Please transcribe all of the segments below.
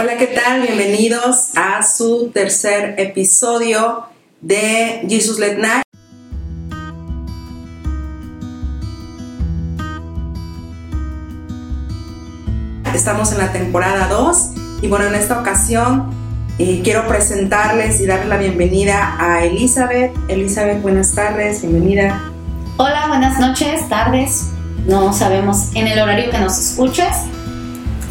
Hola, ¿qué tal? Bienvenidos a su tercer episodio de Jesus Let Night. Estamos en la temporada 2 y bueno, en esta ocasión eh, quiero presentarles y darle la bienvenida a Elizabeth. Elizabeth, buenas tardes, bienvenida. Hola, buenas noches, tardes. No sabemos en el horario que nos escuches.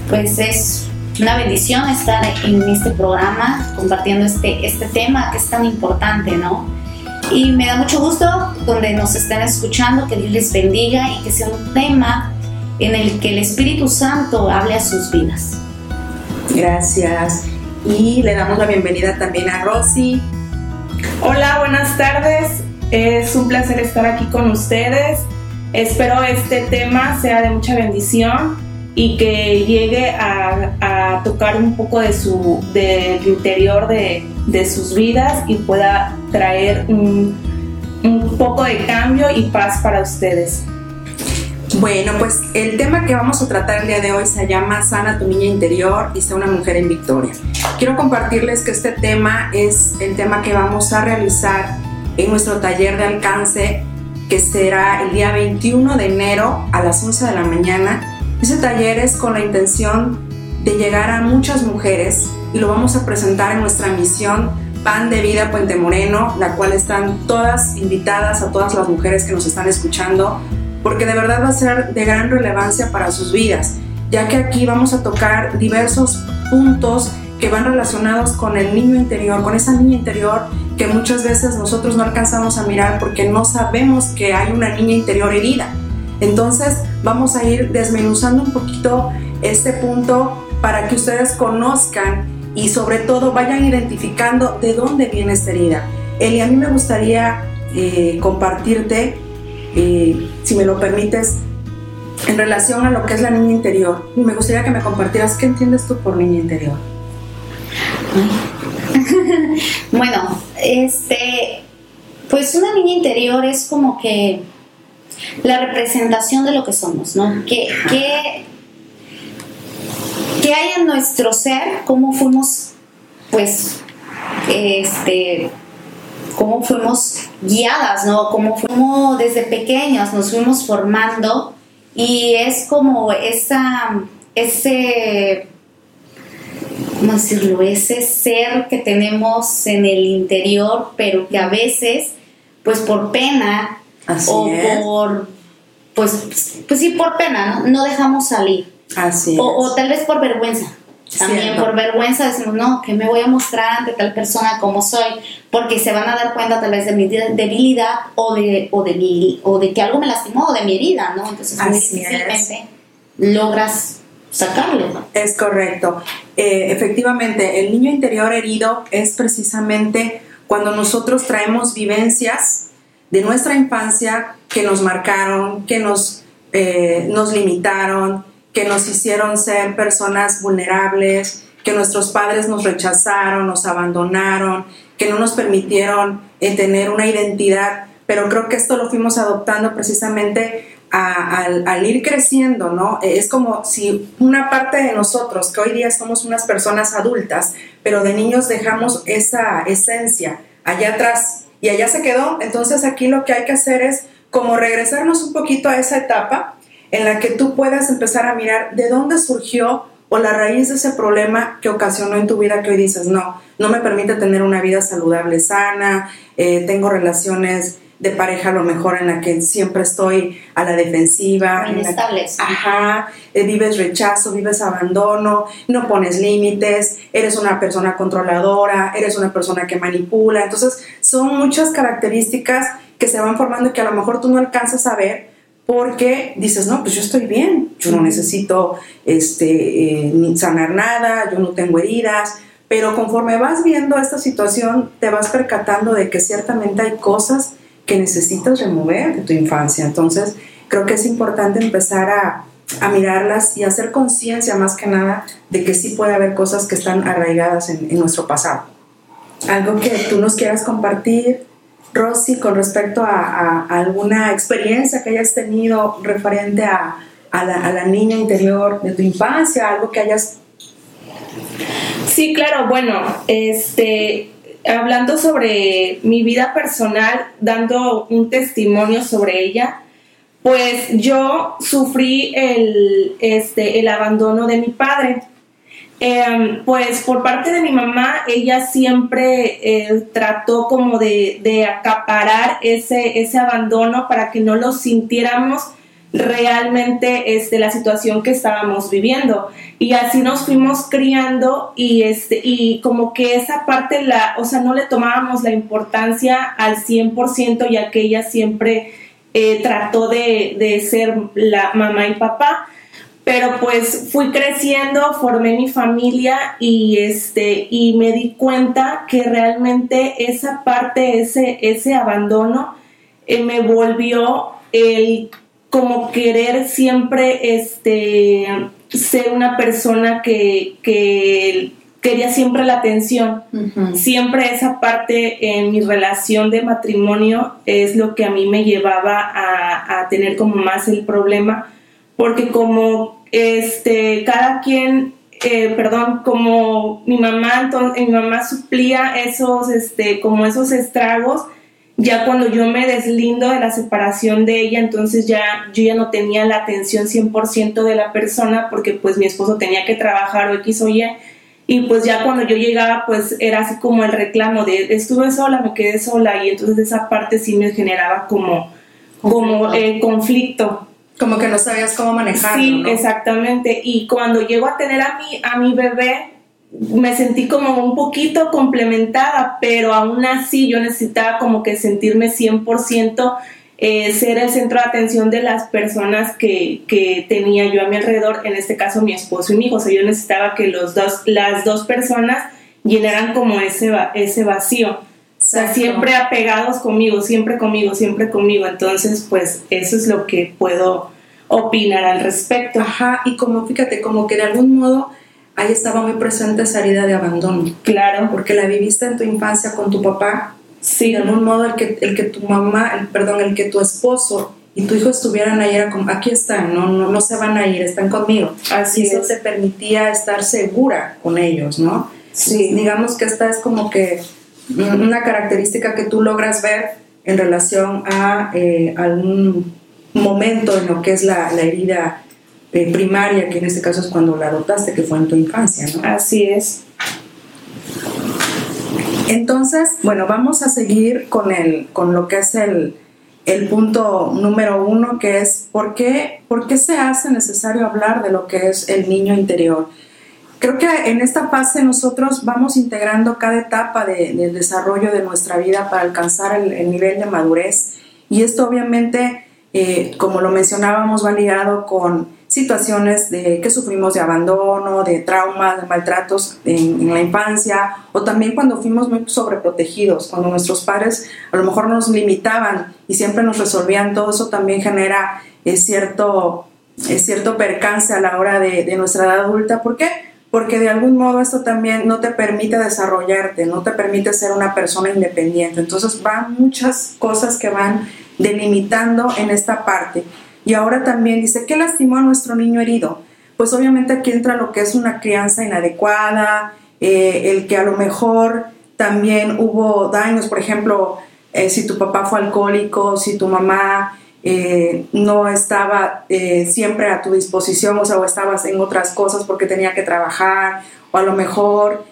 Pues es una bendición estar en este programa compartiendo este, este tema que es tan importante, ¿no? Y me da mucho gusto donde nos estén escuchando, que Dios les bendiga y que sea un tema en el que el Espíritu Santo hable a sus vidas. Gracias. Y le damos la bienvenida también a Rosy. Hola, buenas tardes. Es un placer estar aquí con ustedes. Espero este tema sea de mucha bendición y que llegue a, tocar un poco de su, del interior de, sus vidas y pueda traer un, un poco de cambio y paz para ustedes. Bueno, pues el tema que vamos a tratar el día de hoy se llama Sana tu niña interior y sea una mujer en victoria. Quiero compartirles que este tema es el tema que vamos a realizar en nuestro taller de alcance que será el día 21 de enero a las 11 de la mañana ese taller es con la intención de llegar a muchas mujeres y lo vamos a presentar en nuestra misión Pan de Vida Puente Moreno, la cual están todas invitadas a todas las mujeres que nos están escuchando, porque de verdad va a ser de gran relevancia para sus vidas, ya que aquí vamos a tocar diversos puntos que van relacionados con el niño interior, con esa niña interior que muchas veces nosotros no alcanzamos a mirar porque no sabemos que hay una niña interior herida. Entonces vamos a ir desmenuzando un poquito este punto para que ustedes conozcan y sobre todo vayan identificando de dónde viene esta herida. Eli, a mí me gustaría eh, compartirte, eh, si me lo permites, en relación a lo que es la niña interior. Me gustaría que me compartieras qué entiendes tú por niña interior. bueno, este, pues una niña interior es como que la representación de lo que somos, ¿no? ¿Qué, hay en nuestro ser? ¿Cómo fuimos, pues, este, cómo fuimos guiadas, ¿no? Cómo fuimos desde pequeñas, nos fuimos formando y es como esa, ese, ¿cómo decirlo? Ese ser que tenemos en el interior, pero que a veces, pues por pena, o por, pues, pues sí, por pena, ¿no? No dejamos salir. Así o, o tal vez por vergüenza. También por vergüenza decimos, no, que me voy a mostrar ante tal persona como soy, porque se van a dar cuenta tal vez de mi debilidad o de, o de, mi, o de que algo me lastimó o de mi herida, ¿no? Entonces muy difícilmente logras sacarlo. Es correcto. Eh, efectivamente, el niño interior herido es precisamente cuando nosotros traemos vivencias de nuestra infancia que nos marcaron, que nos, eh, nos limitaron, que nos hicieron ser personas vulnerables, que nuestros padres nos rechazaron, nos abandonaron, que no nos permitieron eh, tener una identidad, pero creo que esto lo fuimos adoptando precisamente al, al, ir creciendo, ¿no? Es como si una parte de nosotros, que hoy día somos unas personas adultas, pero de niños dejamos esa esencia allá atrás, y allá se quedó. Entonces aquí lo que hay que hacer es como regresarnos un poquito a esa etapa en la que tú puedas empezar a mirar de dónde surgió o la raíz de ese problema que ocasionó en tu vida que hoy dices, no, no me permite tener una vida saludable, sana, eh, tengo relaciones de pareja a lo mejor en la que siempre estoy a la defensiva. Inestables. Ajá, eh, vives rechazo, vives abandono, no pones límites, eres una persona controladora, eres una persona que manipula. Entonces, son muchas características que se van formando y que a lo mejor tú no alcanzas a ver porque dices, no, pues yo estoy bien, yo no necesito este, eh, sanar nada, yo no tengo heridas, pero conforme vas viendo esta situación, te vas percatando de que ciertamente hay cosas que necesitas remover de tu infancia. Entonces, creo que es importante empezar a, a mirarlas y hacer conciencia más que nada de que sí puede haber cosas que están arraigadas en, nuestro pasado. Algo que tú nos quieras compartir, Rosy, con respecto a, a, alguna experiencia que hayas tenido referente a, a la, la, niña interior de tu infancia, algo que hayas Sí, claro, bueno, este, hablando sobre mi vida personal, dando un testimonio sobre ella, pues yo sufrí el, este, el abandono de mi padre. Em, pues por parte de mi mamá, ella siempre eh, trató como de, de, acaparar ese, ese abandono para que no lo sintiéramos realmente este, la situación que estábamos viviendo. Y así nos fuimos criando y, este, y como que esa parte, la, o sea, no le tomábamos la importancia al 100% ya que ella siempre eh, trató de, de ser la mamá y papá pero pues fui creciendo, formé mi familia y este y me di cuenta que realmente esa parte, ese, ese abandono eh, me volvió el como querer siempre este ser una persona que, quería siempre la atención. Siempre esa parte en mi relación de matrimonio es lo que a mí me llevaba a, a tener como más el problema, porque como este, cada quien, eh, perdón, como mi mamá, entonces, mi mamá suplía esos, este, como esos estragos, ya cuando yo me deslindo de la separación de ella, entonces ya yo ya no tenía la atención 100% de la persona porque pues mi esposo tenía que trabajar o X o Y. Y pues ya cuando yo llegaba, pues era así como el reclamo de estuve sola, me quedé sola y entonces esa parte sí me generaba como, como eh, conflicto. Como que no sabías cómo manejarlo. Sí, exactamente. Y cuando llego a tener a mi, a mi bebé, me sentí como un poquito complementada, pero aún así yo necesitaba como que sentirme 100% eh, ser el centro de atención de las personas que, que, tenía yo a mi alrededor, en este caso mi esposo y mi hijo. O sea, yo necesitaba que los dos, las dos personas llenaran como ese, ese vacío. O sea, siempre apegados conmigo, siempre conmigo, siempre conmigo. Entonces, pues eso es lo que puedo opinar al respecto. Ajá, y como fíjate, como que de algún modo ahí estaba muy presente esa herida de abandono. Claro. Porque la viviste en tu infancia con tu papá. Sí. De algún modo el que, el que tu mamá, el, perdón, el que tu esposo y tu hijo estuvieran ahí era como, aquí están, no, no, no se van a ir, están conmigo. Así y eso te permitía estar segura con ellos, ¿no? Sí. Digamos que esta es como que una característica que tú logras ver en relación a eh, algún momento en lo que es la, herida eh, primaria, que en este caso es cuando la adoptaste, que fue en tu infancia, ¿no? Así es. Entonces, bueno, vamos a seguir con, el, con lo que es el, el punto número uno, que es ¿por qué, ¿por qué se hace necesario hablar de lo que es el niño interior? Creo que en esta fase nosotros vamos integrando cada etapa de, del desarrollo de nuestra vida para alcanzar el, nivel de madurez y esto obviamente, eh, como lo mencionábamos, va ligado con situaciones de, que sufrimos de abandono, de traumas, de maltratos en, la infancia o también cuando fuimos muy sobreprotegidos, cuando nuestros padres a lo mejor nos limitaban y siempre nos resolvían todo eso también genera eh, cierto, eh, cierto percance a la hora de, de nuestra edad adulta. ¿Por qué? porque de algún modo esto también no te permite desarrollarte, no te permite ser una persona independiente. Entonces van muchas cosas que van delimitando en esta parte. Y ahora también dice, ¿qué lastimó a nuestro niño herido? Pues obviamente aquí entra lo que es una crianza inadecuada, eh, el que a lo mejor también hubo daños, por ejemplo, eh, si tu papá fue alcohólico, si tu mamá eh, no estaba siempre a tu disposición, o sea, o estabas en otras cosas porque tenía que trabajar, o a lo mejor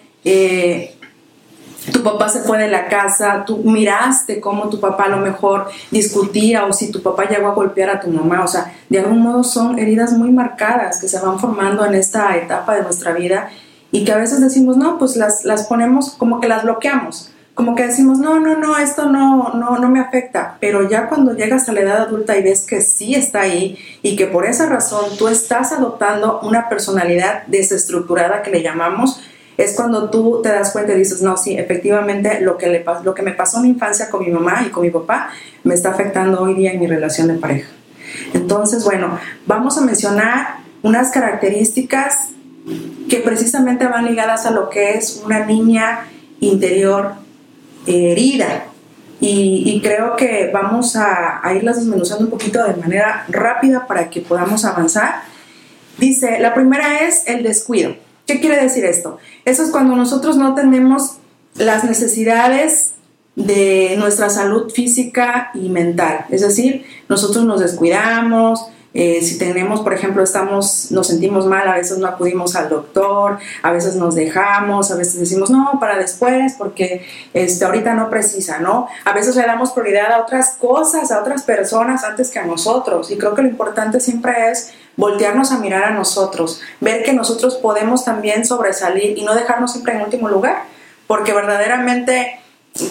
tu papá se fue de la casa, tú miraste cómo tu papá a lo mejor discutía, o si tu papá llegó a golpear a tu mamá, o sea, de algún modo son heridas muy marcadas que se van formando en esta etapa de nuestra vida y que a veces decimos, no, pues las, las ponemos como que las bloqueamos como que decimos, no, no, no, esto no, no, no me afecta, pero ya cuando llegas a la edad adulta y ves que sí está ahí y que por esa razón tú estás adoptando una personalidad desestructurada que le llamamos, es cuando tú te das cuenta y dices, no, sí, efectivamente lo que, le, lo que me pasó en mi infancia con mi mamá y con mi papá me está afectando hoy día en mi relación de pareja. Entonces, bueno, vamos a mencionar unas características que precisamente van ligadas a lo que es una niña interior herida. Y, creo que vamos a, irlas desmenuzando un poquito de manera rápida para que podamos avanzar. Dice, la primera es el descuido. ¿Qué quiere decir esto? Eso es cuando nosotros no tenemos las necesidades de nuestra salud física y mental. Es decir, nosotros nos descuidamos, eh, si tenemos, por ejemplo, estamos, nos sentimos mal, a veces no acudimos al doctor, a veces nos dejamos, a veces decimos, no, para después, porque este, ahorita no precisa, ¿no? A veces le damos prioridad a otras cosas, a otras personas antes que a nosotros. Y creo que lo importante siempre es voltearnos a mirar a nosotros, ver que nosotros podemos también sobresalir y no dejarnos siempre en último lugar, porque verdaderamente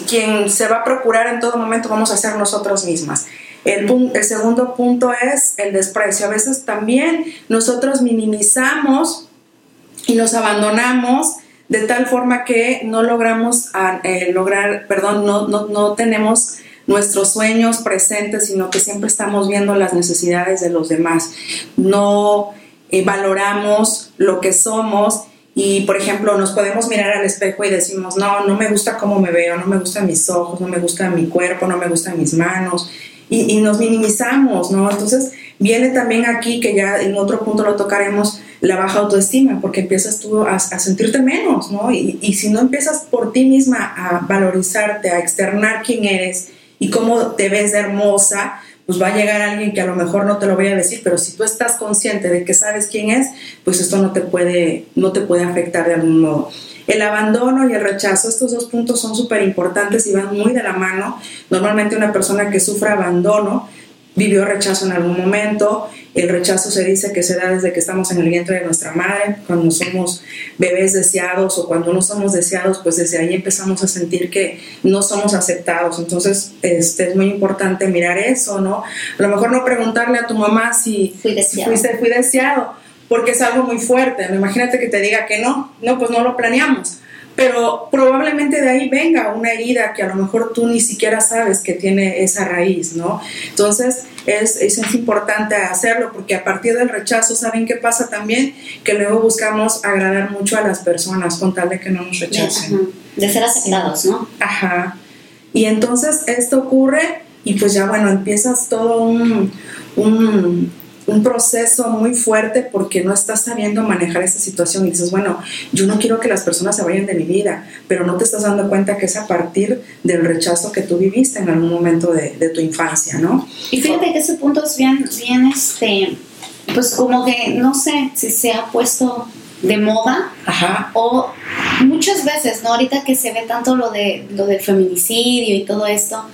quien se va a procurar en todo momento vamos a ser nosotros mismas. El, el, segundo punto es el desprecio. A veces también nosotros minimizamos y nos abandonamos de tal forma que no logramos eh, lograr, perdón, no, no, no, tenemos nuestros sueños presentes, sino que siempre estamos viendo las necesidades de los demás. No eh, valoramos lo que somos y, por ejemplo, nos podemos mirar al espejo y decimos, no, no me gusta cómo me veo, no me gustan mis ojos, no me gusta mi cuerpo, no me gustan mis manos y, nos minimizamos, ¿no? Entonces viene también aquí, que ya en otro punto lo tocaremos, la baja autoestima, porque empiezas tú a, sentirte menos, ¿no? Y, y, si no empiezas por ti misma a valorizarte, a externar quién eres y cómo te ves hermosa, pues va a llegar alguien que a lo mejor no te lo voy a decir, pero si tú estás consciente de que sabes quién es, pues esto no te puede, no te puede afectar de algún modo. El abandono y el rechazo, estos dos puntos son súper importantes y van muy de la mano. Normalmente una persona que sufre abandono vivió rechazo en algún momento. El rechazo se dice que se da desde que estamos en el vientre de nuestra madre, cuando somos bebés deseados o cuando no somos deseados, pues desde ahí empezamos a sentir que no somos aceptados. Entonces este, es muy importante mirar eso, ¿no? A lo mejor no preguntarle a tu mamá si, fui deseado. fuiste, fui deseado porque es algo muy fuerte. Imagínate que te diga que no, no, pues no lo planeamos. Pero probablemente de ahí venga una herida que a lo mejor tú ni siquiera sabes que tiene esa raíz, ¿no? Entonces es, es, importante hacerlo porque a partir del rechazo, ¿saben qué pasa también? Que luego buscamos agradar mucho a las personas con tal de que no nos rechacen. De ser aceptados, ¿no? Ajá. Y entonces esto ocurre y pues ya bueno, empiezas todo un, un un proceso muy fuerte porque no estás sabiendo manejar esta situación y dices, bueno, yo no quiero que las personas se vayan de mi vida, pero no te estás dando cuenta que es a partir del rechazo que tú viviste en algún momento de, tu infancia, ¿no? Y fíjate que ese punto es bien, bien, este, pues como que no sé si se ha puesto de moda Ajá. o muchas veces, ¿no? Ahorita que se ve tanto lo, de, lo del feminicidio y todo esto,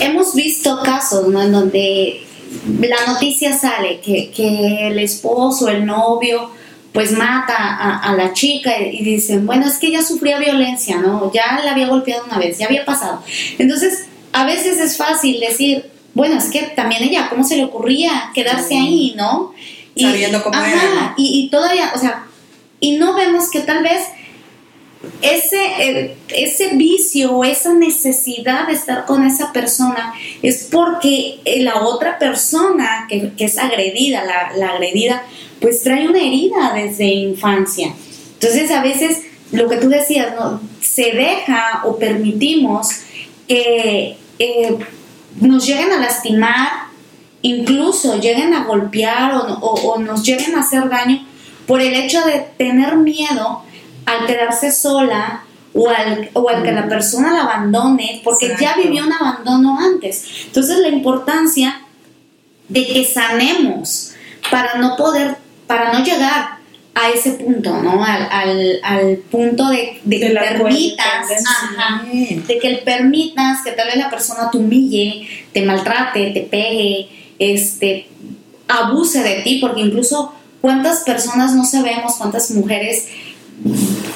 hemos visto casos, ¿no? En donde la noticia sale que, que el esposo, el novio, pues mata a, la chica y, dicen, bueno, es que ella sufría violencia, ¿no? Ya la había golpeado una vez, ya había pasado. Entonces, a veces es fácil decir, bueno, es que también ella, ¿cómo se le ocurría quedarse ahí, ¿no? Y, Sabiendo cómo era, y, y todavía, o sea, y no vemos que tal vez ese, ese vicio o esa necesidad de estar con esa persona es porque la otra persona que, es agredida, la, agredida, pues trae una herida desde infancia. Entonces a veces lo que tú decías, ¿no? se deja o permitimos que eh, nos lleguen a lastimar, incluso lleguen a golpear o, o nos lleguen a hacer daño por el hecho de tener miedo al quedarse sola o al, o al que la persona la abandone, porque ya vivió un abandono antes. Entonces la importancia de que sanemos para no poder, para no llegar a ese punto, ¿no? Al, al, punto de, de, que permitas, de que permitas que tal vez la persona te humille, te maltrate, te pegue, este, abuse de ti, porque incluso cuántas personas no sabemos, cuántas mujeres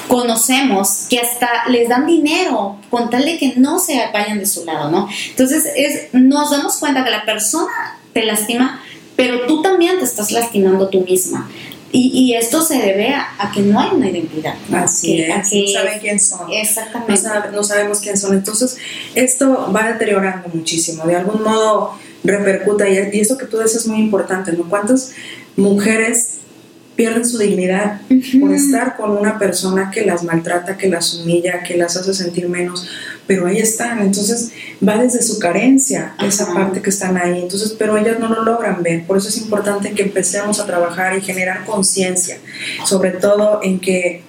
conocemos que hasta les dan dinero con tal de que no se vayan de su lado, ¿no? Entonces es, nos damos cuenta que la persona te lastima, pero tú también te estás lastimando tú misma. Y, esto se debe a, que no hay una identidad. Así es, no saben quién son. Exactamente. No, sabemos quién son. Entonces, esto va deteriorando muchísimo. De algún modo repercuta. Y, y eso que tú dices es muy importante, ¿no? ¿Cuántas mujeres pierden su dignidad por estar con una persona que las maltrata, que las humilla, que las hace sentir menos, pero ahí están, entonces va desde su carencia esa parte que están ahí, entonces, pero ellas no lo logran ver, por eso es importante que empecemos a trabajar y generar conciencia, sobre todo en que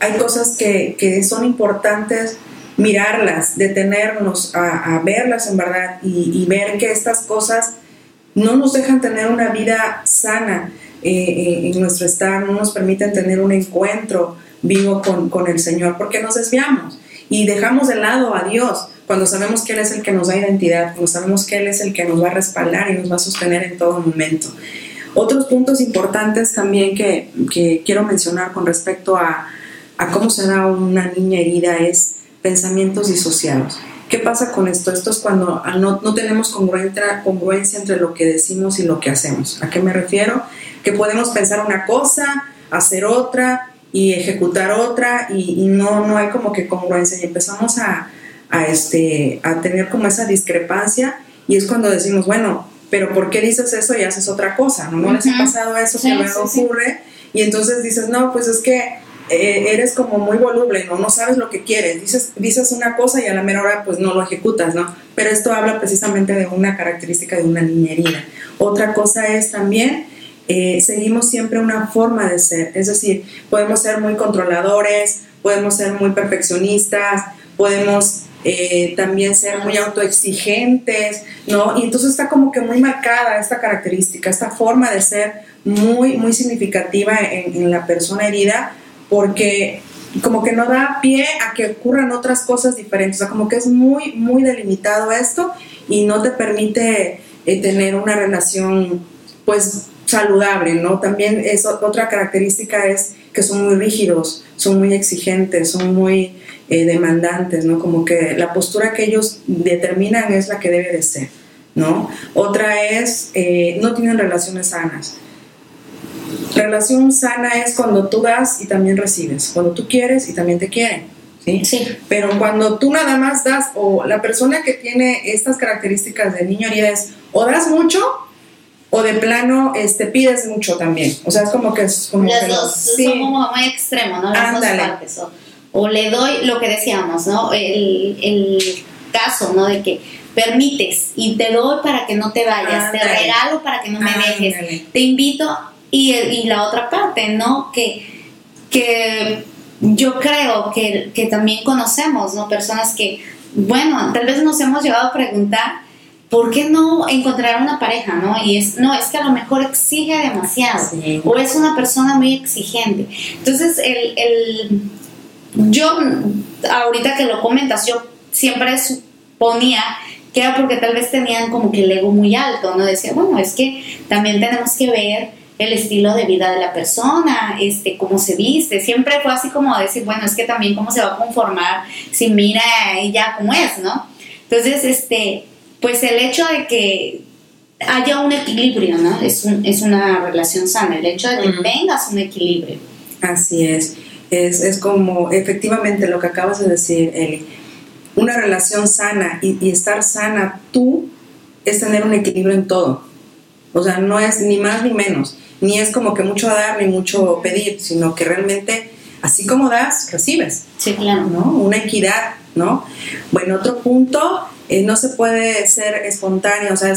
hay cosas que, que son importantes mirarlas, detenernos a, verlas en verdad y, y ver que estas cosas no nos dejan tener una vida sana, eh, eh, en nuestro estar, no nos permiten tener un encuentro vivo con, con, el Señor, porque nos desviamos y dejamos de lado a Dios cuando sabemos que Él es el que nos da identidad, cuando sabemos que Él es el que nos va a respaldar y nos va a sostener en todo momento. Otros puntos importantes también que, que quiero mencionar con respecto a, a cómo se da una niña herida es pensamientos disociados. ¿Qué pasa con esto? Esto es cuando no, no tenemos congruencia, congruencia entre lo que decimos y lo que hacemos. ¿A qué me refiero? que podemos pensar una cosa, hacer otra y ejecutar otra y, no, no hay como que congruencia y empezamos a, a, este, a tener como esa discrepancia y es cuando decimos, bueno, pero ¿por qué dices eso y haces otra cosa? ¿No, ¿No les ha pasado eso que luego ocurre? Y entonces dices, no, pues es que eres como muy voluble, ¿no? No sabes lo que quieres, dices, dices una cosa y a la mera hora pues no lo ejecutas, ¿no? Pero esto habla precisamente de una característica de una niñería. Otra cosa es también eh, seguimos siempre una forma de ser. Es decir, podemos ser muy controladores, podemos ser muy perfeccionistas, podemos eh, también ser muy autoexigentes, ¿no? Y entonces está como que muy marcada esta característica, esta forma de ser muy, muy significativa en, en la persona herida, porque como que no da pie a que ocurran otras cosas diferentes, o sea, como que es muy, muy delimitado esto y no te permite eh, tener una relación, pues, saludable, ¿no? También es otra característica es que son muy rígidos, son muy exigentes, son muy eh, demandantes, ¿no? Como que la postura que ellos determinan es la que debe de ser, ¿no? Otra es, eh, no tienen relaciones sanas. Relación sana es cuando tú das y también recibes, cuando tú quieres y también te quieren. ¿Sí? Sí. Pero cuando tú nada más das, o la persona que tiene estas características de niño herida es, o das mucho o de plano este, pides mucho también. O sea, es como que es como Las dos son como muy extremos, ¿no? Las dos partes. O, le doy lo que decíamos, ¿no? El, el, caso, ¿no? De que permites y te doy para que no te vayas, te regalo para que no me dejes, te invito y, y, la otra parte, ¿no? Que, que yo creo que, que también conocemos, ¿no? Personas que, bueno, tal vez nos hemos llegado a preguntar ¿por qué no encontrar una pareja, no? Y es, no, es que a lo mejor exige demasiado, o es una persona muy exigente. Entonces, el, el, yo, ahorita que lo comentas, yo siempre suponía que era porque tal vez tenían como que el ego muy alto, ¿no? Decía, bueno, es que también tenemos que ver el estilo de vida de la persona, este, cómo se viste, siempre fue así como decir, bueno, es que también cómo se va a conformar si mira ella cómo es, ¿no? Entonces, este, pues el hecho de que haya un equilibrio, ¿no? Es, es una relación sana, el hecho de que tengas un equilibrio. Así es. es, es como efectivamente lo que acabas de decir, Eli. Una relación sana y, y, estar sana tú es tener un equilibrio en todo. O sea, no es ni más ni menos, ni es como que mucho dar ni mucho pedir, sino que realmente así como das, recibes. Sí, claro. ¿no? Una equidad, ¿no? Bueno, otro punto eh, no se puede ser espontánea, o sea,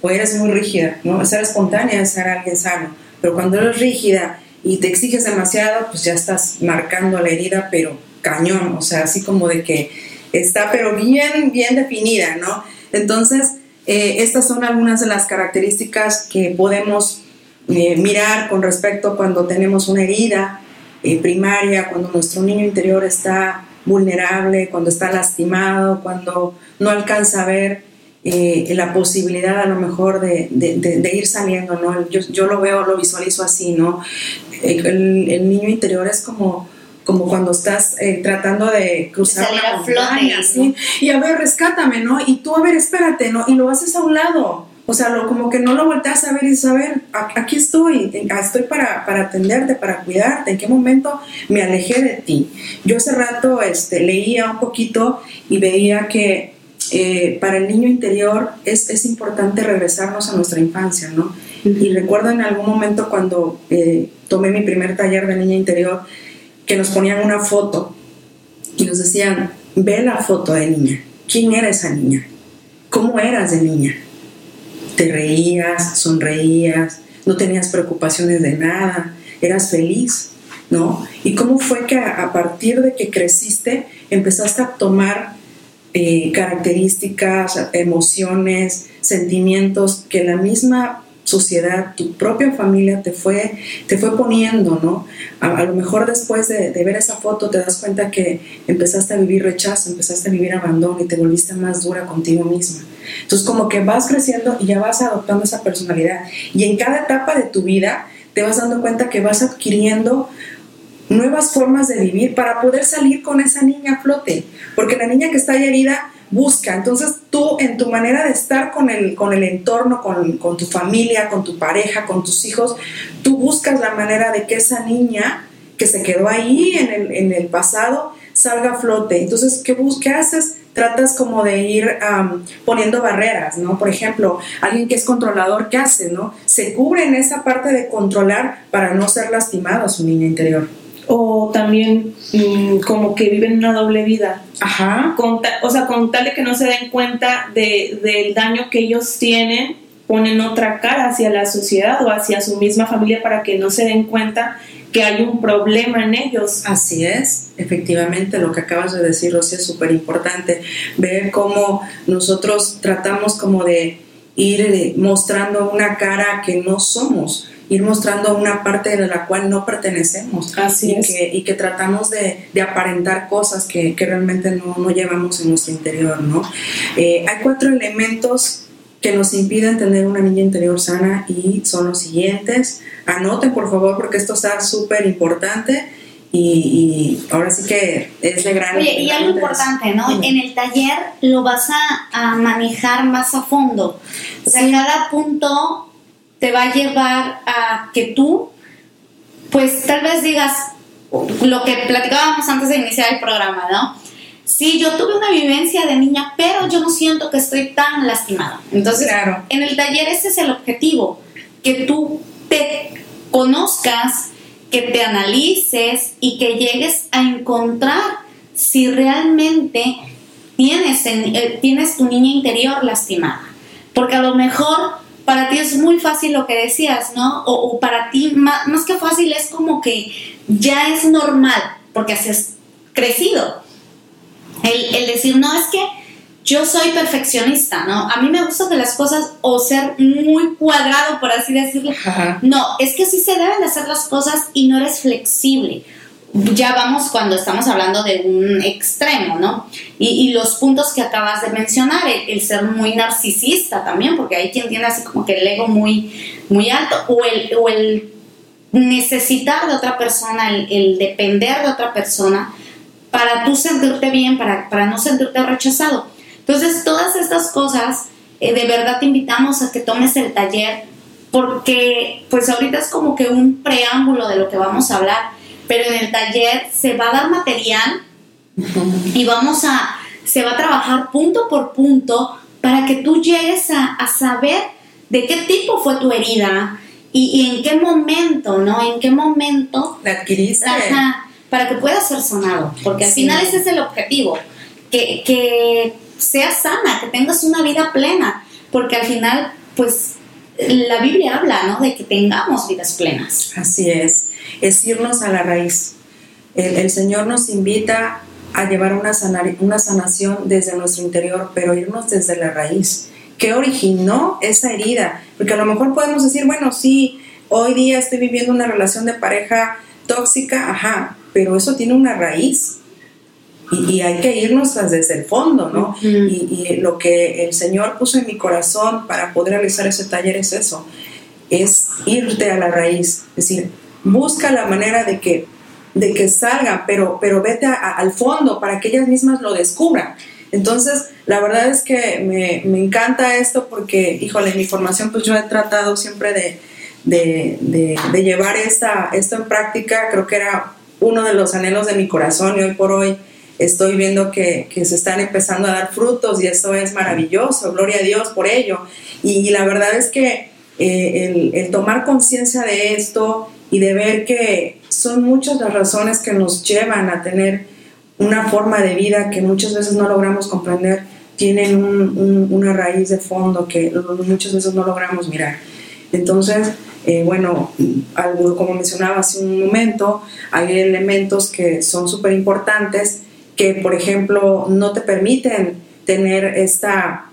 o eres muy rígida, ¿no? Ser espontánea es ser alguien sano, pero cuando eres rígida y te exiges demasiado, pues ya estás marcando la herida, pero cañón, o sea, así como de que está, pero bien, bien definida, ¿no? Entonces, eh, estas son algunas de las características que podemos eh, mirar con respecto cuando tenemos una herida primaria, cuando nuestro niño interior está vulnerable, cuando está lastimado, cuando no alcanza a ver eh, la posibilidad a lo mejor de, de, ir saliendo, ¿no? Yo, yo, lo veo, lo visualizo así, ¿no? El, el, niño interior es como, como cuando estás eh, tratando de cruzar una montaña, ¿sí? Y a ver, rescátame, ¿no? Y tú, a ver, espérate, ¿no? Y lo haces a un lado. O sea, lo, como que no lo volteas a ver y saber, aquí estoy, estoy para, para, atenderte, para cuidarte, en qué momento me alejé de ti. Yo hace rato este, leía un poquito y veía que eh, para el niño interior es, es, importante regresarnos a nuestra infancia, ¿no? Y recuerdo en algún momento cuando eh, tomé mi primer taller de niña interior, que nos ponían una foto y nos decían, ve la foto de niña, ¿quién era esa niña? ¿Cómo eras de niña? ¿Te reías, sonreías, no tenías preocupaciones de nada, eras feliz? ¿No? ¿Y cómo fue que a partir de que creciste empezaste a tomar eh, características, emociones, sentimientos que la misma sociedad, tu propia familia te fue, te fue poniendo, ¿no? A, lo mejor después de, ver esa foto te das cuenta que empezaste a vivir rechazo, empezaste a vivir abandono y te volviste más dura contigo misma. Entonces como que vas creciendo y ya vas adoptando esa personalidad. Y en cada etapa de tu vida te vas dando cuenta que vas adquiriendo nuevas formas de vivir para poder salir con esa niña a flote. Porque la niña que está ahí herida busca. Entonces tú en tu manera de estar con el, con el entorno, con, con, tu familia, con tu pareja, con tus hijos, tú buscas la manera de que esa niña que se quedó ahí en el, en el pasado salga a flote. Entonces, ¿qué, ¿qué haces? Tratas como de ir poniendo barreras, ¿no? Por ejemplo, alguien que es controlador, ¿qué hace, no? Se cubre en esa parte de controlar para no ser lastimado a su niña interior o también mm, como que viven una doble vida. Ajá. o sea, con tal de que no se den cuenta de, del daño que ellos tienen, ponen otra cara hacia la sociedad o hacia su misma familia para que no se den cuenta que hay un problema en ellos. Así es, efectivamente, lo que acabas de decir, Rosy, es súper importante. Ver cómo nosotros tratamos como de ir mostrando una cara que no somos ir mostrando una parte de la cual no pertenecemos. Así y es. Que, y que tratamos de, de aparentar cosas que, que realmente no, no, llevamos en nuestro interior, ¿no? Eh, hay cuatro elementos que nos impiden tener una niña interior sana y son los siguientes. Anoten, por favor, porque esto está súper importante. Y, y, ahora sí que es de gran... Oye, y algo importante, ¿no? En el taller lo vas a, a, manejar más a fondo. O sea, sí. cada punto te va a llevar a que tú, pues tal vez digas lo que platicábamos antes de iniciar el programa, ¿no? Sí, yo tuve una vivencia de niña, pero yo no siento que estoy tan lastimada. Entonces, claro. en el taller ese es el objetivo, que tú te conozcas, que te analices y que llegues a encontrar si realmente tienes, en, eh, tienes tu niña interior lastimada. Porque a lo mejor para ti es muy fácil lo que decías, ¿no? O, o para ti, más, más, que fácil, es como que ya es normal, porque así has crecido. El, el, decir, no, es que yo soy perfeccionista, ¿no? A mí me gusta que las cosas, o ser muy cuadrado, por así decirlo. Ajá. No, es que sí se deben de hacer las cosas y no eres flexible ya vamos cuando estamos hablando de un extremo, ¿no? Y, y los puntos que acabas de mencionar, el, el, ser muy narcisista también, porque hay quien tiene así como que el ego muy, muy alto, o el, o el necesitar de otra persona, el, el, depender de otra persona para tú sentirte bien, para, para no sentirte rechazado. Entonces, todas estas cosas, eh, de verdad te invitamos a que tomes el taller, porque pues ahorita es como que un preámbulo de lo que vamos a hablar pero en el taller se va a dar material y vamos a, se va a trabajar punto por punto para que tú llegues a, a saber de qué tipo fue tu herida y, y, en qué momento, ¿no? En qué momento la adquiriste. Ajá, para que pueda ser sonado, porque al sí. final ese es el objetivo, que, que seas sana, que tengas una vida plena, porque al final, pues, la Biblia habla, ¿no? De que tengamos vidas plenas. Así es es irnos a la raíz. El, el Señor nos invita a llevar una, sanar, una sanación desde nuestro interior, pero irnos desde la raíz. ¿Qué originó esa herida? Porque a lo mejor podemos decir, bueno, sí, hoy día estoy viviendo una relación de pareja tóxica, ajá, pero eso tiene una raíz. Y, y hay que irnos desde el fondo, ¿no? Uh -huh. y, y lo que el Señor puso en mi corazón para poder realizar ese taller es eso, es irte a la raíz, es decir, busca la manera de que, de que salga, pero, pero vete a, a, al fondo para que ellas mismas lo descubran. Entonces, la verdad es que me, me, encanta esto porque, híjole, en mi formación pues yo he tratado siempre de, de, de, de llevar esta, esto en práctica, creo que era uno de los anhelos de mi corazón y hoy por hoy estoy viendo que, que, se están empezando a dar frutos y eso es maravilloso, gloria a Dios por ello. Y, y la verdad es que eh, el, tomar conciencia de esto y de ver que son muchas las razones que nos llevan a tener una forma de vida que muchas veces no logramos comprender, tienen una raíz de fondo que muchas veces no logramos mirar. Entonces, eh, bueno, algo, como mencionaba hace un momento, hay elementos que son súper importantes que, por ejemplo, no te permiten tener esta,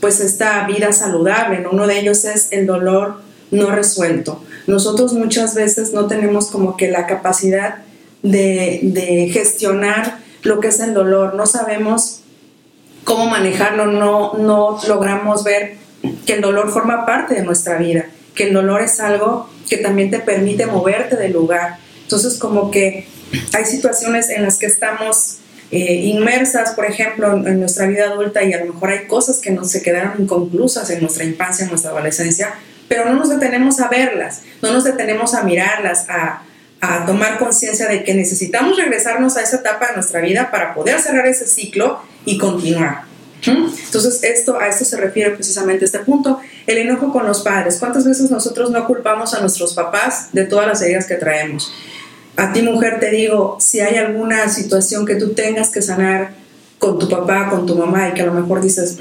pues esta vida saludable. Uno de ellos es el dolor no resuelto. Nosotros muchas veces no tenemos como que la capacidad de, de gestionar lo que es el dolor, no sabemos cómo manejarlo, no, no logramos ver que el dolor forma parte de nuestra vida que el dolor es algo que también te permite moverte del lugar. Entonces, como que hay situaciones en las que estamos eh, inmersas, por ejemplo, en, nuestra vida adulta y a lo mejor hay cosas que no se quedaron inconclusas en nuestra infancia, en nuestra adolescencia, pero no nos detenemos a verlas, no nos detenemos a mirarlas, a tomar conciencia de que necesitamos regresarnos a esa etapa de nuestra vida para poder cerrar ese ciclo y continuar. Entonces, esto, a esto se refiere precisamente este punto, el enojo con los padres. ¿Cuántas veces nosotros no culpamos a nuestros papás de todas las heridas que traemos? A ti, mujer, te digo, si hay alguna situación que tú tengas que sanar con tu papá, con tu mamá, y que a lo mejor dices,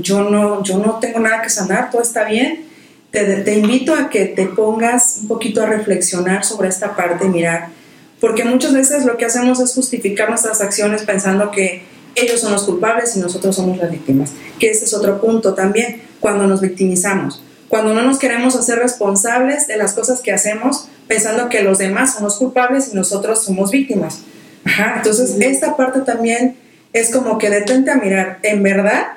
yo, no, yo no tengo nada que sanar, todo está bien, te, te invito a que te pongas un poquito a reflexionar sobre esta parte y mirar, porque muchas veces lo que hacemos es justificar nuestras acciones pensando que ellos son los culpables y nosotros somos las víctimas. Que ese es otro punto también, cuando nos victimizamos, cuando no nos queremos hacer responsables de las cosas que hacemos pensando que los demás son los culpables y nosotros somos víctimas. entonces esta parte también es como que detente a mirar, en verdad,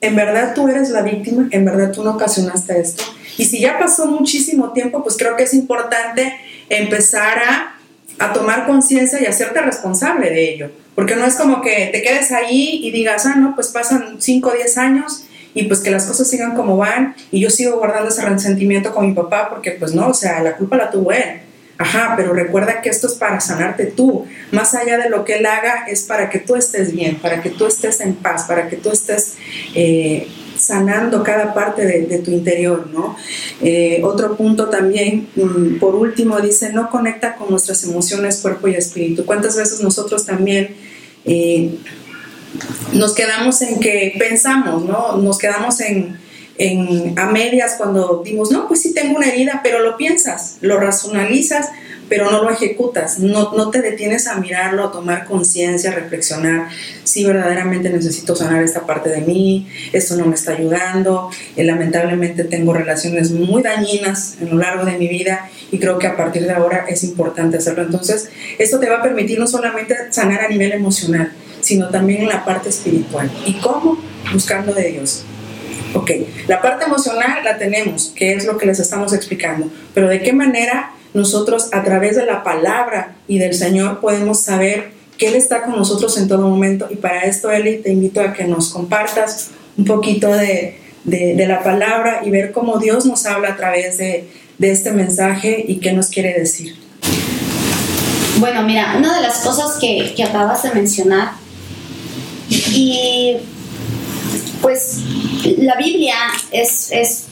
en verdad tú eres la víctima, en verdad tú no ocasionaste esto. Y si ya pasó muchísimo tiempo, pues creo que es importante empezar a, a tomar conciencia y hacerte responsable de ello porque no es como que te quedes ahí y digas, ah, no, pues pasan 5 o 10 años y pues que las cosas sigan como van y yo sigo guardando ese resentimiento con mi papá porque pues no, o sea, la culpa la tuvo él. Ajá, pero recuerda que esto es para sanarte tú. Más allá de lo que él haga, es para que tú estés bien, para que tú estés en paz, para que tú estés eh, sanando cada parte de, tu interior, ¿no? Eh, otro punto también, mm, por último, dice, no conecta con nuestras emociones, cuerpo y espíritu. ¿Cuántas veces nosotros también eh, nos quedamos en que pensamos, ¿no? Nos quedamos en, a medias cuando dimos, no, pues sí tengo una herida, pero lo piensas, lo racionalizas, pero no lo ejecutas, no, no te detienes a mirarlo, a tomar conciencia, a reflexionar si verdaderamente necesito sanar esta parte de mí, esto no me está ayudando, eh, lamentablemente tengo relaciones muy dañinas en lo largo de mi vida y creo que a partir de ahora es importante hacerlo. Entonces, esto te va a permitir no solamente sanar a nivel emocional, sino también en la parte espiritual. ¿Y cómo? Buscando de Dios. Ok, la parte emocional la tenemos, que es lo que les estamos explicando, pero ¿de qué manera nosotros a través de la palabra y del Señor podemos saber que Él está con nosotros en todo momento? Y para esto, Eli, te invito a que nos compartas un poquito de, de la palabra y ver cómo Dios nos habla a través de, de este mensaje y qué nos quiere decir. Bueno, mira, una de las cosas que, que acabas de mencionar, y pues la Biblia es, es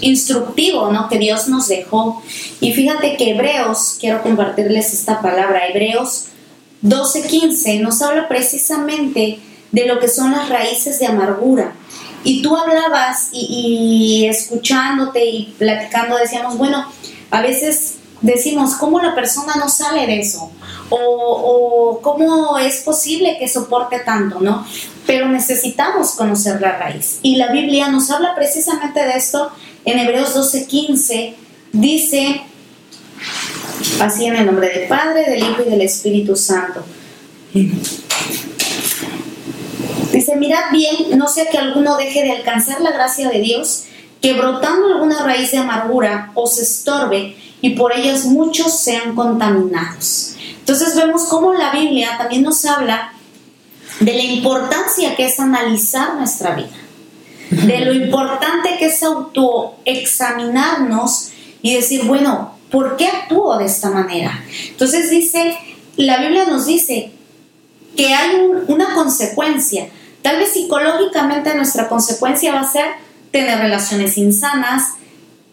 instructivo ¿no? que Dios nos dejó. Y fíjate que Hebreos, quiero compartirles esta palabra, Hebreos 12:15 nos habla precisamente de lo que son las raíces de amargura. Y tú hablabas y, escuchándote y platicando decíamos, bueno, a veces decimos, ¿cómo la persona no sale de eso? O, cómo es posible que soporte tanto, ¿no? Pero necesitamos conocer la raíz. Y la Biblia nos habla precisamente de esto en Hebreos 12:15. Dice, así en el nombre del Padre, del Hijo y del Espíritu Santo. Dice, mirad bien, no sea que alguno deje de alcanzar la gracia de Dios, que brotando alguna raíz de amargura os estorbe y por ellas muchos sean contaminados. Entonces vemos cómo la Biblia también nos habla de la importancia que es analizar nuestra vida, de lo importante que es autoexaminarnos y decir, bueno, ¿por qué actúo de esta manera? Entonces dice, la Biblia nos dice que hay una consecuencia Tal vez psicológicamente nuestra consecuencia va a ser tener relaciones insanas,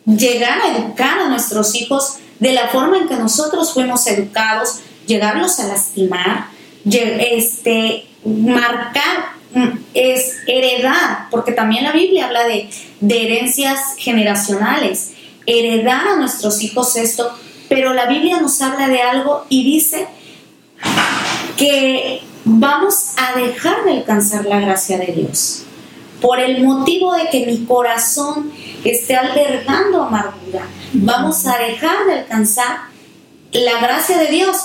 llegar a educar a nuestros hijos de la forma en que nosotros fuimos educados, llegarlos a lastimar, este, marcar es heredar, porque también la Biblia habla de, de herencias generacionales, heredar a nuestros hijos esto, pero la Biblia nos habla de algo y dice que vamos a dejar de alcanzar la gracia de Dios por el motivo de que mi corazón esté albergando amargura. Vamos a dejar de alcanzar la gracia de Dios.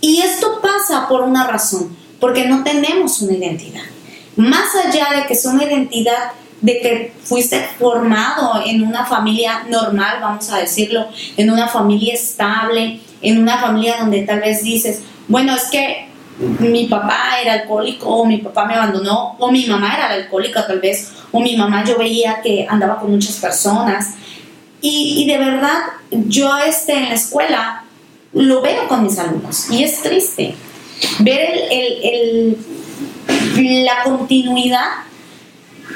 Y esto pasa por una razón, porque no tenemos una identidad. Más allá de que es una identidad de que fuiste formado en una familia normal, vamos a decirlo, en una familia estable, en una familia donde tal vez dices, bueno, es que mi papá era alcohólico, o mi papá me abandonó, o mi mamá era alcohólica tal vez, o mi mamá yo veía que andaba con muchas personas. Y, de verdad, yo este, en la escuela lo veo con mis alumnos y es triste ver el, la continuidad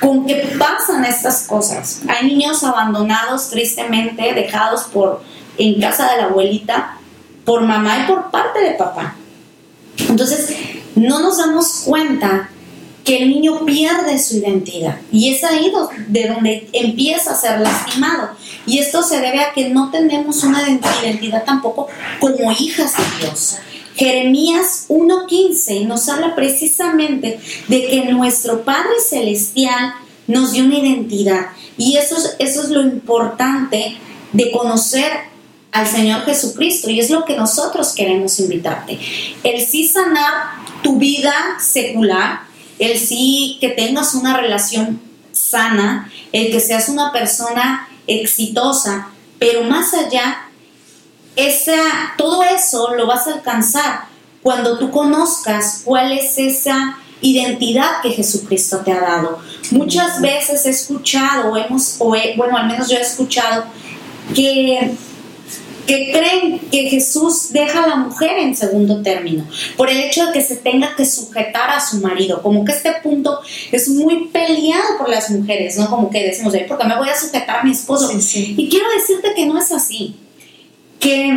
con que pasan estas cosas. Hay niños abandonados tristemente, dejados por en casa de la abuelita, por mamá y por parte de papá. Entonces, no nos damos cuenta que el niño pierde su identidad y es ahí de donde empieza a ser lastimado. Y esto se debe a que no tenemos una identidad tampoco como hijas de Dios. Jeremías 1.15 nos habla precisamente de que nuestro Padre Celestial nos dio una identidad y eso eso es lo importante de conocer al Señor Jesucristo y es lo que nosotros queremos invitarte. El sí sanar tu vida secular, el sí que tengas una relación sana, el que seas una persona exitosa, pero más allá, esa, todo eso lo vas a alcanzar cuando tú conozcas cuál es esa identidad que Jesucristo te ha dado. Muchas veces he escuchado, hemos, o bueno, al menos yo he escuchado, que que creen que Jesús deja a la mujer en segundo término, por el hecho de que se tenga que sujetar a su marido, como que este punto es muy peleado por las mujeres, ¿no? Como que decimos, porque me voy a sujetar a mi esposo? Y quiero decirte que no es así, que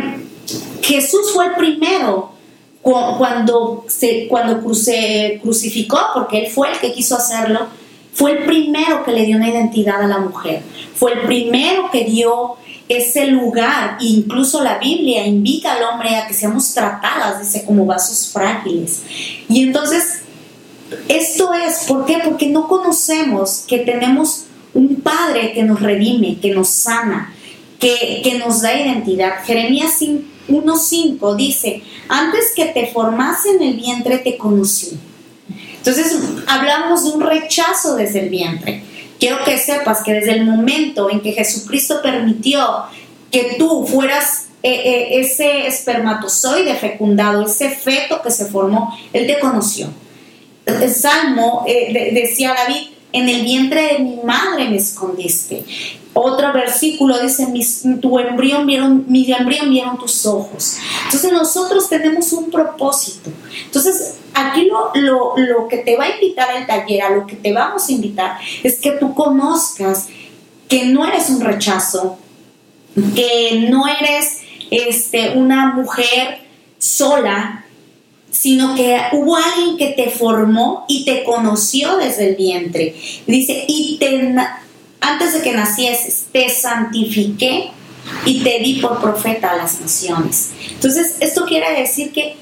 Jesús fue el primero cuando se cuando crucificó, porque él fue el que quiso hacerlo, fue el primero que le dio una identidad a la mujer, fue el primero que dio ese lugar, incluso la Biblia invita al hombre a que seamos tratadas, dice, como vasos frágiles. Y entonces, esto es, ¿por qué? Porque no conocemos que tenemos un Padre que nos redime, que nos sana, que, que nos da identidad. Jeremías 1.5 dice, antes que te formase en el vientre te conocí. Entonces, hablamos de un rechazo desde el vientre quiero que sepas que desde el momento en que Jesucristo permitió que tú fueras eh, eh, ese espermatozoide fecundado, ese feto que se formó, Él te conoció. El Salmo eh, decía David, en el vientre de mi madre me escondiste. Otro versículo dice, tu embrión vieron, mi embrión vieron tus ojos. Entonces nosotros tenemos un propósito. Entonces aquí lo, lo, que te va a invitar el taller, a lo que te vamos a invitar, es que tú conozcas que no eres un rechazo, que no eres este, una mujer sola, sino que hubo alguien que te formó y te conoció desde el vientre. Dice, y te antes de que nacieses, te santifiqué y te di por profeta a las naciones. Entonces, esto quiere decir que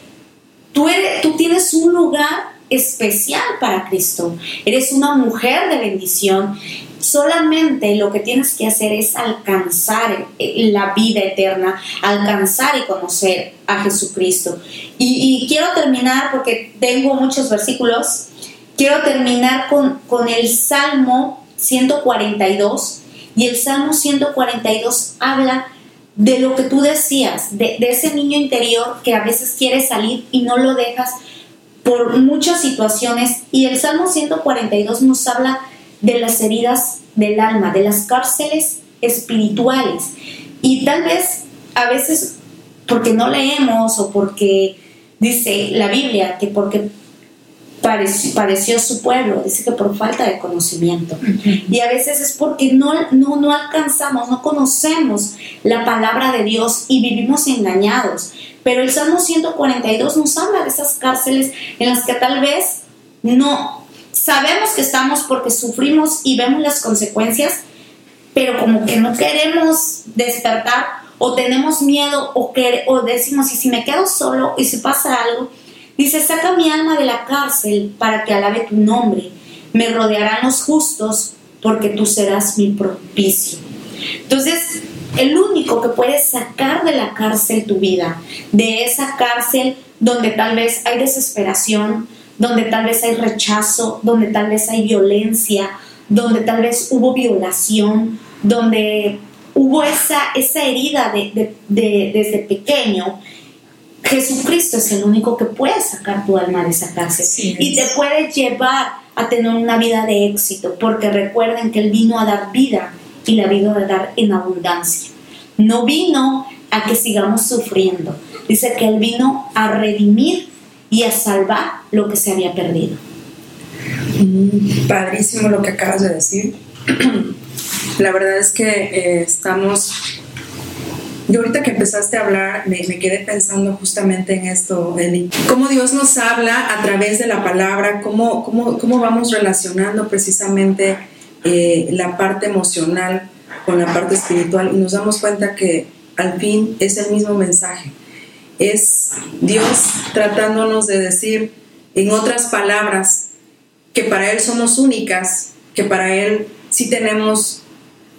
tú, eres, tú tienes un lugar especial para Cristo. Eres una mujer de bendición. Solamente lo que tienes que hacer es alcanzar la vida eterna, alcanzar y conocer a Jesucristo. Y, quiero terminar, porque tengo muchos versículos, quiero terminar con, con el Salmo 142 y el Salmo 142 habla de lo que tú decías, de, ese niño interior que a veces quiere salir y no lo dejas por muchas situaciones. Y el Salmo 142 nos habla de las heridas del alma, de las cárceles espirituales. Y tal vez a veces porque no leemos o porque dice la Biblia que porque padeció su pueblo, dice que por falta de conocimiento. Y a veces es porque no, no, no alcanzamos, no conocemos la palabra de Dios y vivimos engañados. Pero el Salmo 142 nos habla de esas cárceles en las que tal vez no sabemos que estamos porque sufrimos y vemos las consecuencias, pero como que no queremos despertar o tenemos miedo o, que, o decimos, y si me quedo solo y si pasa algo, Dice, saca mi alma de la cárcel para que alabe tu nombre. Me rodearán los justos porque tú serás mi propicio. Entonces, el único que puede sacar de la cárcel tu vida, de esa cárcel donde tal vez hay desesperación, donde tal vez hay rechazo, donde tal vez hay violencia, donde tal vez hubo violación, donde hubo esa, esa herida de, desde pequeño, Jesucristo es el único que puede sacar tu alma de esa cárcel y te puede llevar a tener una vida de éxito, porque recuerden que Él vino a dar vida y la vino a dar en abundancia. No vino a que sigamos sufriendo, dice que Él vino a redimir y a salvar lo que se había perdido. Mm, padrísimo lo que acabas de decir. La verdad es que eh, estamos yo ahorita que empezaste a hablar, me, quedé pensando justamente en esto, Eli. Cómo Dios nos habla a través de la palabra, cómo, cómo, cómo vamos relacionando precisamente eh, la parte emocional con la parte espiritual y nos damos cuenta que al fin es el mismo mensaje. Es Dios tratándonos de decir en otras palabras que para Él somos únicas, que para Él sí tenemos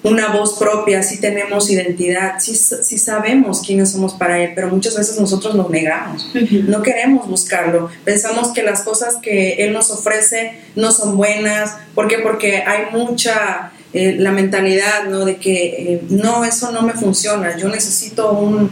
una voz propia, sí tenemos identidad, sí, sabemos quiénes somos para Él, pero muchas veces nosotros nos negamos, no queremos buscarlo, pensamos que las cosas que Él nos ofrece no son buenas, ¿por qué? Porque hay mucha... Eh, la mentalidad, ¿no? De que eh, no, eso no me funciona, yo necesito un,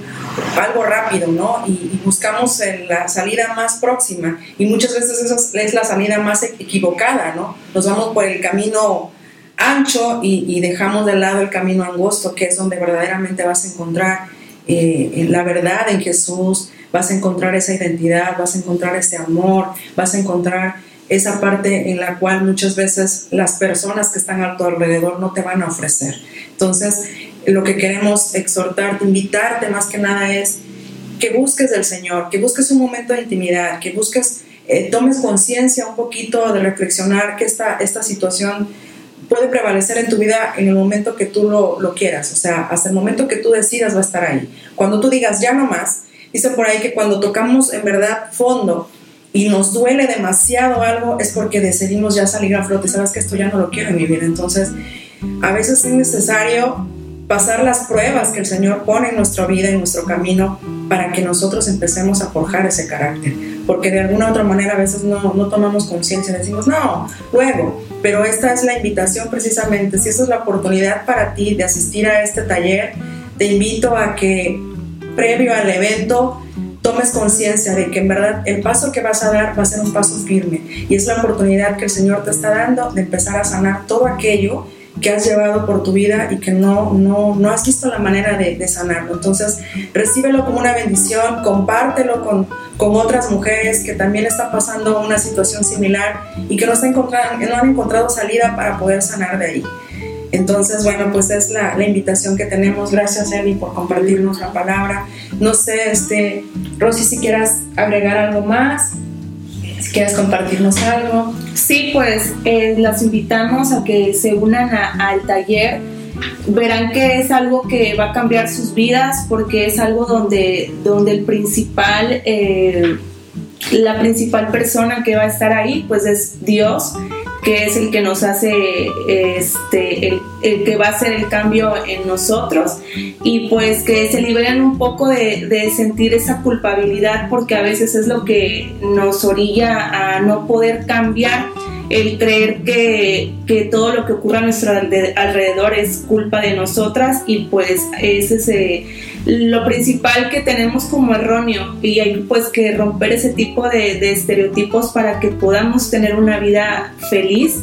algo rápido, ¿no? Y, buscamos la salida más próxima y muchas veces esa es la salida más equivocada, ¿no? Nos vamos por el camino ancho y, dejamos de lado el camino angosto, que es donde verdaderamente vas a encontrar eh, la verdad en Jesús, vas a encontrar esa identidad, vas a encontrar ese amor, vas a encontrar esa parte en la cual muchas veces las personas que están a tu alrededor no te van a ofrecer. Entonces, lo que queremos exhortarte, invitarte más que nada es que busques del Señor, que busques un momento de intimidad, que busques, eh, tomes conciencia un poquito de reflexionar que esta, esta situación puede prevalecer en tu vida en el momento que tú lo, lo, quieras, o sea, hasta el momento que tú decidas va a estar ahí. Cuando tú digas ya no más, dice por ahí que cuando tocamos en verdad fondo y nos duele demasiado algo es porque decidimos ya salir a flote, sabes que esto ya no lo quiero en mi vida, entonces a veces es necesario pasar las pruebas que el Señor pone en nuestra vida, en nuestro camino, para que nosotros empecemos a forjar ese carácter. Porque de alguna u otra manera a veces no, no tomamos conciencia, decimos, no, luego, pero esta es la invitación precisamente, si esa es la oportunidad para ti de asistir a este taller, te invito a que previo al evento tomes conciencia de que en verdad el paso que vas a dar va a ser un paso firme. Y es la oportunidad que el Señor te está dando de empezar a sanar todo aquello que has llevado por tu vida y que no, no, no has visto la manera de, de, sanarlo. Entonces, recíbelo como una bendición, compártelo con, con otras mujeres que también están pasando una situación similar y que no, están no han encontrado salida para poder sanar de ahí. Entonces, bueno, pues es la, la, invitación que tenemos. Gracias, Eli, por compartirnos la palabra. No sé, este, Rosy, si quieras agregar algo más. Si quieres compartirnos algo. Sí, pues eh, las invitamos a que se unan al taller. Verán que es algo que va a cambiar sus vidas porque es algo donde, donde el principal, eh, la principal persona que va a estar ahí, pues es Dios que es el que nos hace, este, el, que va a hacer el cambio en nosotros. Y pues que se liberen un poco de, de, sentir esa culpabilidad porque a veces es lo que nos orilla a no poder cambiar el creer que, que todo lo que ocurre a nuestro alrededor es culpa de nosotras y pues ese es eh, lo principal que tenemos como erróneo y hay pues que romper ese tipo de, de estereotipos para que podamos tener una vida feliz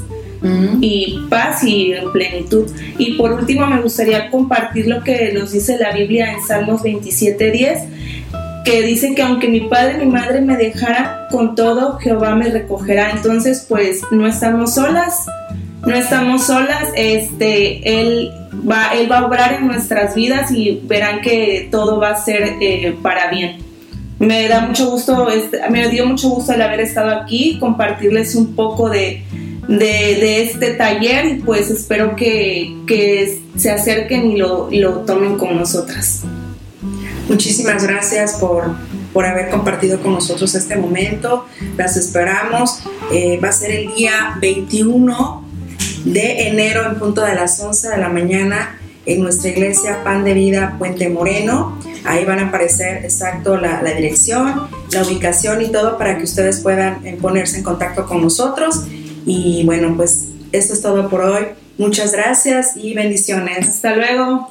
y paz y en plenitud. Y por último me gustaría compartir lo que nos dice la Biblia en Salmos 27.10 que dice que aunque mi padre y mi madre me dejaran con todo, Jehová me recogerá. Entonces, pues no estamos solas, no estamos solas, este, él va, él va a obrar en nuestras vidas y verán que todo va a ser eh, para bien. Me da mucho gusto, este, me dio mucho gusto el haber estado aquí, compartirles un poco de, de, este taller y pues espero que, que se acerquen y lo, lo tomen con nosotras. Muchísimas gracias por, por haber compartido con nosotros este momento. Las esperamos. Eh, va a ser el día 21 de enero en punto de las 11 de la mañana en nuestra iglesia Pan de Vida Puente Moreno. Ahí van a aparecer exacto la, la dirección, la ubicación y todo para que ustedes puedan eh, ponerse en contacto con nosotros. Y bueno, pues esto es todo por hoy. Muchas gracias y bendiciones. Hasta luego.